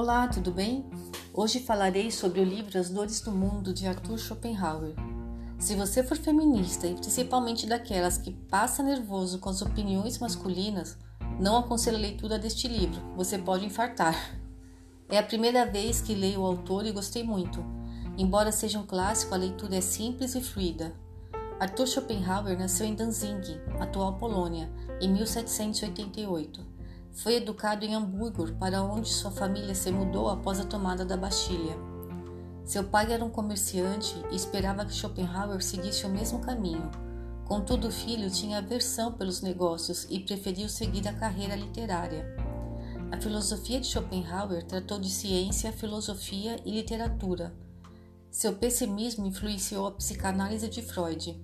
Olá, tudo bem? Hoje falarei sobre o livro As Dores do Mundo de Arthur Schopenhauer. Se você for feminista e principalmente daquelas que passa nervoso com as opiniões masculinas, não aconselho a leitura deste livro, você pode infartar. É a primeira vez que leio o autor e gostei muito. Embora seja um clássico, a leitura é simples e fluida. Arthur Schopenhauer nasceu em Danzig, atual Polônia, em 1788. Foi educado em Hamburgo, para onde sua família se mudou após a tomada da Bastilha. Seu pai era um comerciante e esperava que Schopenhauer seguisse o mesmo caminho. Contudo, o filho tinha aversão pelos negócios e preferiu seguir a carreira literária. A filosofia de Schopenhauer tratou de ciência, filosofia e literatura. Seu pessimismo influenciou a psicanálise de Freud,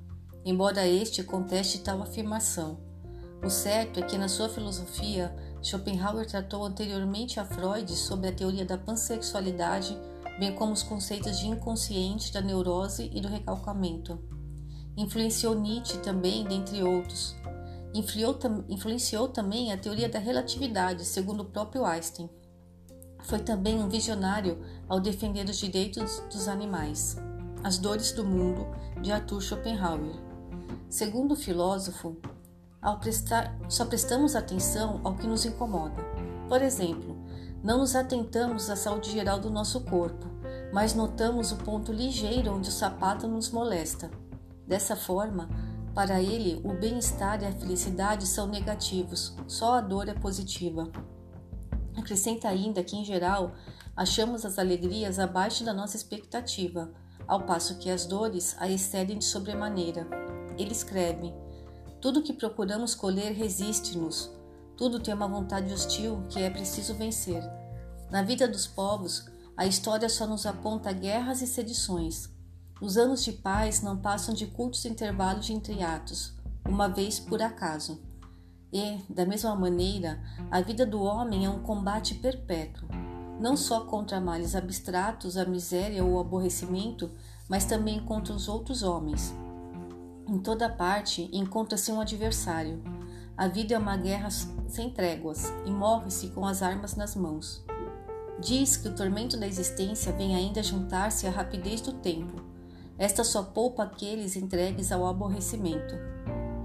embora este conteste tal afirmação. O certo é que na sua filosofia Schopenhauer tratou anteriormente a Freud sobre a teoria da pansexualidade, bem como os conceitos de inconsciente, da neurose e do recalcamento. Influenciou Nietzsche também, dentre outros. Influenciou também a teoria da relatividade, segundo o próprio Einstein. Foi também um visionário ao defender os direitos dos animais. As Dores do Mundo, de Arthur Schopenhauer. Segundo o filósofo, ao prestar, só prestamos atenção ao que nos incomoda. Por exemplo, não nos atentamos à saúde geral do nosso corpo, mas notamos o ponto ligeiro onde o sapato nos molesta. Dessa forma, para ele, o bem-estar e a felicidade são negativos, só a dor é positiva. Acrescenta ainda que, em geral, achamos as alegrias abaixo da nossa expectativa, ao passo que as dores a excedem de sobremaneira. Ele escreve: tudo que procuramos colher resiste-nos. Tudo tem uma vontade hostil que é preciso vencer. Na vida dos povos, a história só nos aponta guerras e sedições. Os anos de paz não passam de curtos intervalos entre atos, uma vez por acaso. E, da mesma maneira, a vida do homem é um combate perpétuo, não só contra males abstratos, a miséria ou o aborrecimento, mas também contra os outros homens. Em toda parte encontra-se um adversário. A vida é uma guerra sem tréguas e morre-se com as armas nas mãos. Diz que o tormento da existência vem ainda juntar-se à rapidez do tempo. Esta só poupa aqueles entregues ao aborrecimento.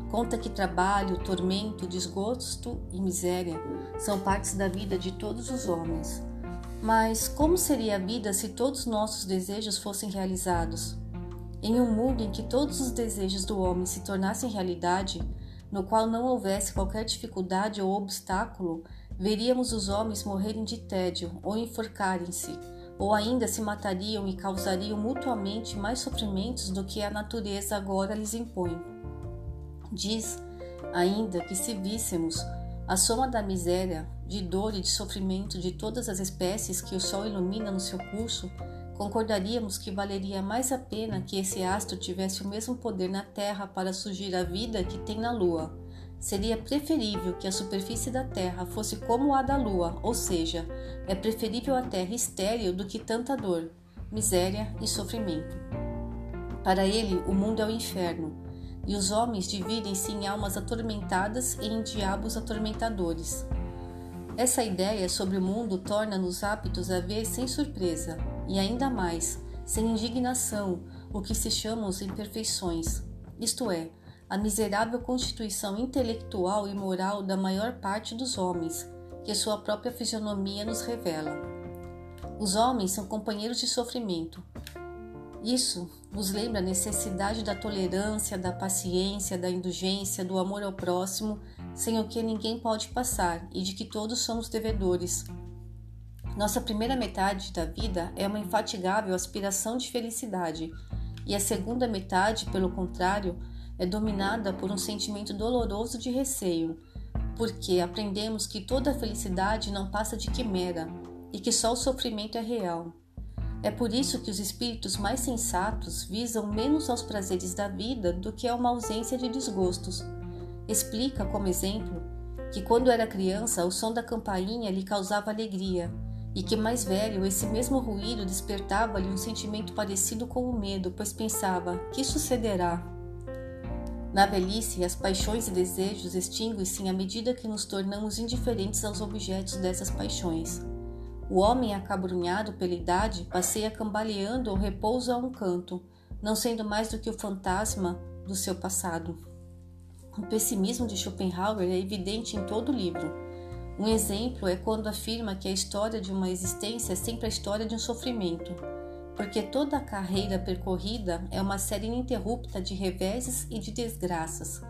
Conta que trabalho, tormento, desgosto e miséria são partes da vida de todos os homens. Mas como seria a vida se todos nossos desejos fossem realizados? Em um mundo em que todos os desejos do homem se tornassem realidade, no qual não houvesse qualquer dificuldade ou obstáculo, veríamos os homens morrerem de tédio ou enforcarem-se, ou ainda se matariam e causariam mutuamente mais sofrimentos do que a natureza agora lhes impõe. Diz ainda que se víssemos a soma da miséria, de dor e de sofrimento de todas as espécies que o sol ilumina no seu curso, concordaríamos que valeria mais a pena que esse astro tivesse o mesmo poder na Terra para surgir a vida que tem na Lua. Seria preferível que a superfície da Terra fosse como a da Lua, ou seja, é preferível a Terra estéril do que tanta dor, miséria e sofrimento. Para ele, o mundo é o inferno, e os homens dividem-se em almas atormentadas e em diabos atormentadores. Essa ideia sobre o mundo torna-nos aptos a ver sem surpresa, e ainda mais, sem indignação, o que se chamam as imperfeições, isto é, a miserável constituição intelectual e moral da maior parte dos homens, que sua própria fisionomia nos revela. Os homens são companheiros de sofrimento. Isso nos lembra a necessidade da tolerância, da paciência, da indulgência, do amor ao próximo, sem o que ninguém pode passar e de que todos somos devedores, nossa primeira metade da vida é uma infatigável aspiração de felicidade, e a segunda metade, pelo contrário, é dominada por um sentimento doloroso de receio, porque aprendemos que toda felicidade não passa de quimera e que só o sofrimento é real. É por isso que os espíritos mais sensatos visam menos aos prazeres da vida do que a uma ausência de desgostos. Explica, como exemplo, que quando era criança o som da campainha lhe causava alegria e que mais velho esse mesmo ruído despertava-lhe um sentimento parecido com o medo, pois pensava: que sucederá? Na velhice, as paixões e desejos extinguem-se à medida que nos tornamos indiferentes aos objetos dessas paixões. O homem acabrunhado pela idade passeia cambaleando ou repousa a um canto, não sendo mais do que o fantasma do seu passado. O pessimismo de Schopenhauer é evidente em todo o livro. Um exemplo é quando afirma que a história de uma existência é sempre a história de um sofrimento, porque toda a carreira percorrida é uma série ininterrupta de reveses e de desgraças.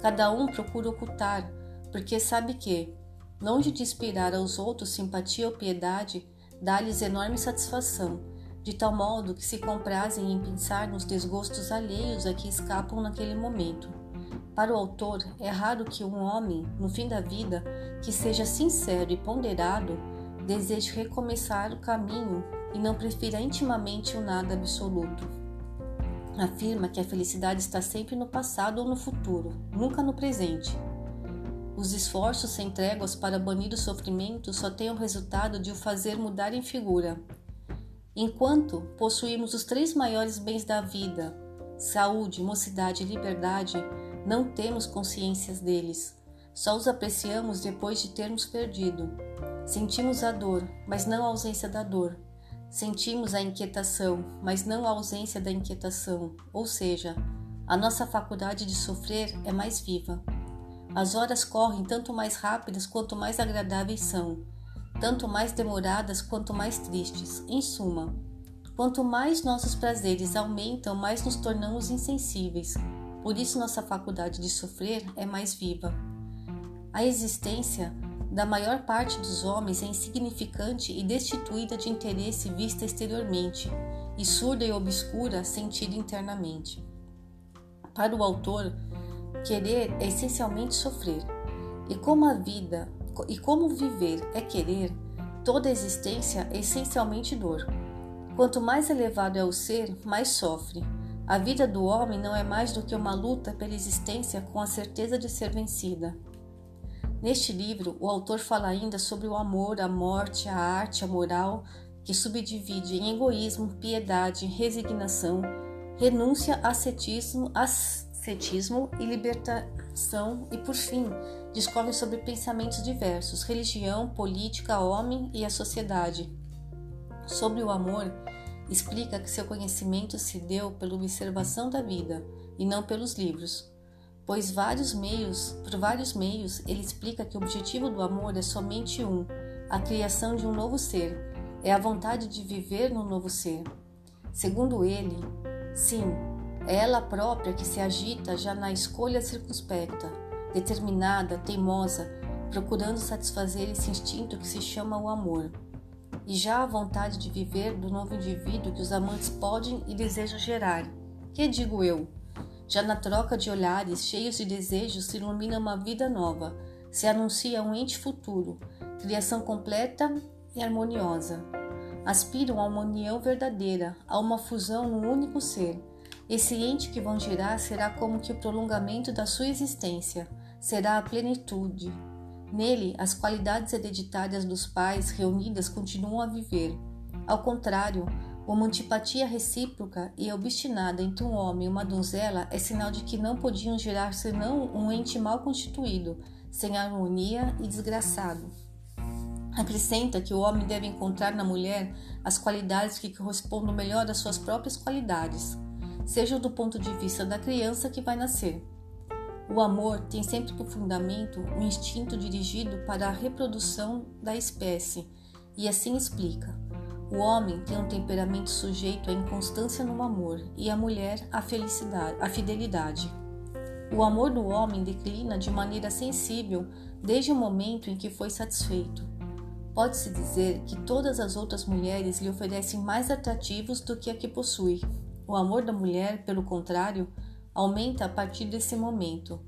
Cada um procura ocultar, porque sabe que, longe de inspirar aos outros simpatia ou piedade, dá-lhes enorme satisfação, de tal modo que se comprazem em pensar nos desgostos alheios a que escapam naquele momento. Para o autor, é raro que um homem, no fim da vida, que seja sincero e ponderado, deseje recomeçar o caminho e não prefira intimamente o nada absoluto. Afirma que a felicidade está sempre no passado ou no futuro, nunca no presente. Os esforços sem tréguas para banir o sofrimento só têm o resultado de o fazer mudar em figura. Enquanto possuímos os três maiores bens da vida, saúde, mocidade e liberdade, não temos consciências deles, só os apreciamos depois de termos perdido. Sentimos a dor, mas não a ausência da dor. Sentimos a inquietação, mas não a ausência da inquietação, ou seja, a nossa faculdade de sofrer é mais viva. As horas correm tanto mais rápidas quanto mais agradáveis são, tanto mais demoradas quanto mais tristes. Em suma, quanto mais nossos prazeres aumentam, mais nos tornamos insensíveis, por isso, nossa faculdade de sofrer é mais viva. A existência da maior parte dos homens é insignificante e destituída de interesse vista exteriormente, e surda e obscura sentida internamente. Para o autor, querer é essencialmente sofrer. E como a vida e como viver é querer, toda existência é essencialmente dor. Quanto mais elevado é o ser, mais sofre. A vida do homem não é mais do que uma luta pela existência com a certeza de ser vencida. Neste livro, o autor fala ainda sobre o amor, a morte, a arte, a moral, que subdivide em egoísmo, piedade, resignação, renúncia, ascetismo, ascetismo e libertação, e por fim, discorre sobre pensamentos diversos, religião, política, homem e a sociedade. Sobre o amor, explica que seu conhecimento se deu pela observação da vida e não pelos livros, pois vários meios, por vários meios, ele explica que o objetivo do amor é somente um, a criação de um novo ser, é a vontade de viver no novo ser. Segundo ele, sim, é ela própria que se agita já na escolha circunspecta, determinada, teimosa, procurando satisfazer esse instinto que se chama o amor e já a vontade de viver do novo indivíduo que os amantes podem e desejam gerar. Que digo eu? Já na troca de olhares cheios de desejos se ilumina uma vida nova, se anuncia um ente futuro, criação completa e harmoniosa. Aspiram a uma união verdadeira, a uma fusão num único ser. Esse ente que vão gerar será como que o prolongamento da sua existência, será a plenitude, Nele, as qualidades hereditárias dos pais reunidas continuam a viver. Ao contrário, uma antipatia recíproca e obstinada entre um homem e uma donzela é sinal de que não podiam gerar senão um ente mal constituído, sem harmonia e desgraçado. Acrescenta que o homem deve encontrar na mulher as qualidades que correspondam melhor às suas próprias qualidades, seja do ponto de vista da criança que vai nascer. O amor tem sempre por fundamento um instinto dirigido para a reprodução da espécie, e assim explica. O homem tem um temperamento sujeito à inconstância no amor e a mulher à felicidade, à fidelidade. O amor do homem declina de maneira sensível desde o momento em que foi satisfeito. Pode-se dizer que todas as outras mulheres lhe oferecem mais atrativos do que a que possui. O amor da mulher, pelo contrário, aumenta a partir desse momento.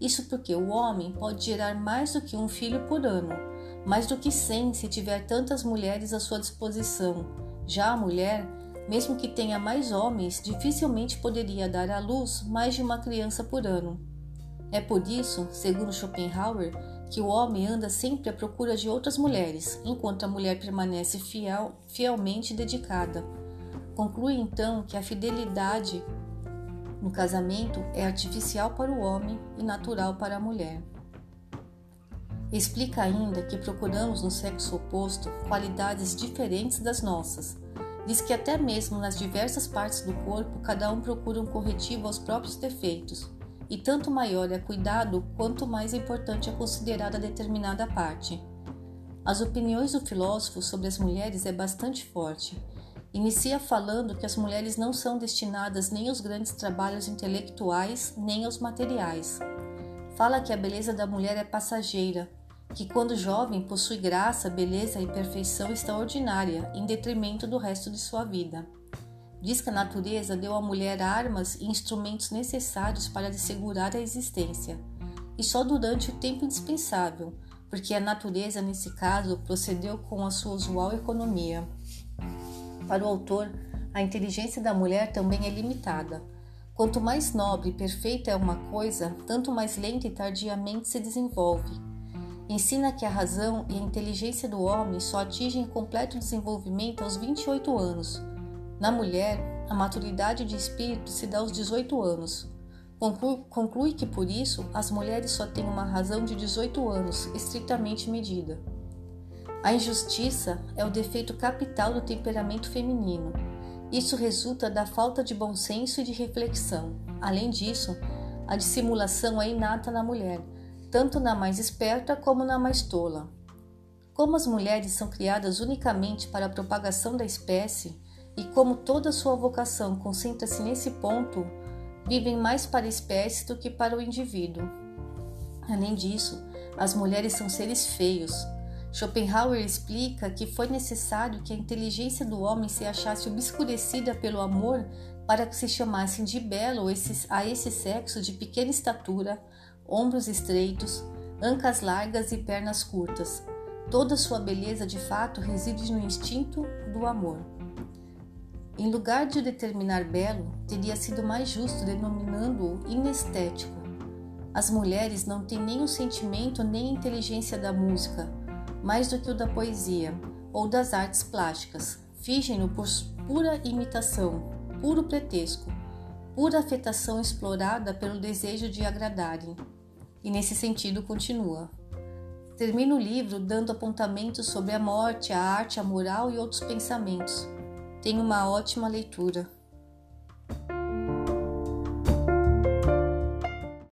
Isso porque o homem pode gerar mais do que um filho por ano, mais do que cem se tiver tantas mulheres à sua disposição. Já a mulher, mesmo que tenha mais homens, dificilmente poderia dar à luz mais de uma criança por ano. É por isso, segundo Schopenhauer, que o homem anda sempre à procura de outras mulheres, enquanto a mulher permanece fiel, fielmente dedicada. Conclui então que a fidelidade no casamento é artificial para o homem e natural para a mulher. Explica ainda que procuramos no sexo oposto qualidades diferentes das nossas. Diz que até mesmo nas diversas partes do corpo, cada um procura um corretivo aos próprios defeitos, e tanto maior é cuidado quanto mais importante é considerada determinada parte. As opiniões do filósofo sobre as mulheres é bastante forte. Inicia falando que as mulheres não são destinadas nem aos grandes trabalhos intelectuais, nem aos materiais. Fala que a beleza da mulher é passageira, que quando jovem possui graça, beleza e perfeição extraordinária, em detrimento do resto de sua vida. Diz que a natureza deu à mulher armas e instrumentos necessários para lhe segurar a existência, e só durante o tempo indispensável, porque a natureza, nesse caso, procedeu com a sua usual economia. Para o autor, a inteligência da mulher também é limitada. Quanto mais nobre e perfeita é uma coisa, tanto mais lenta e tardiamente se desenvolve. Ensina que a razão e a inteligência do homem só atingem completo desenvolvimento aos 28 anos. Na mulher, a maturidade de espírito se dá aos 18 anos. Conclui, que por isso as mulheres só têm uma razão de 18 anos, estritamente medida. A injustiça é o defeito capital do temperamento feminino. Isso resulta da falta de bom senso e de reflexão. Além disso, a dissimulação é inata na mulher, tanto na mais esperta como na mais tola. Como as mulheres são criadas unicamente para a propagação da espécie, e como toda sua vocação concentra-se nesse ponto, vivem mais para a espécie do que para o indivíduo. Além disso, as mulheres são seres feios. Schopenhauer explica que foi necessário que a inteligência do homem se achasse obscurecida pelo amor para que se chamassem de belo a esse sexo de pequena estatura, ombros estreitos, ancas largas e pernas curtas. Toda sua beleza de fato reside no instinto do amor. Em lugar de o determinar belo, teria sido mais justo denominando-o inestético. As mulheres não têm nem o sentimento nem a inteligência da música, mais do que o da poesia ou das artes plásticas. Fingem-no por pura imitação, puro pretexto, pura afetação explorada pelo desejo de agradarem. E nesse sentido continua. Termina o livro dando apontamentos sobre a morte, a arte, a moral e outros pensamentos Tenha uma ótima leitura.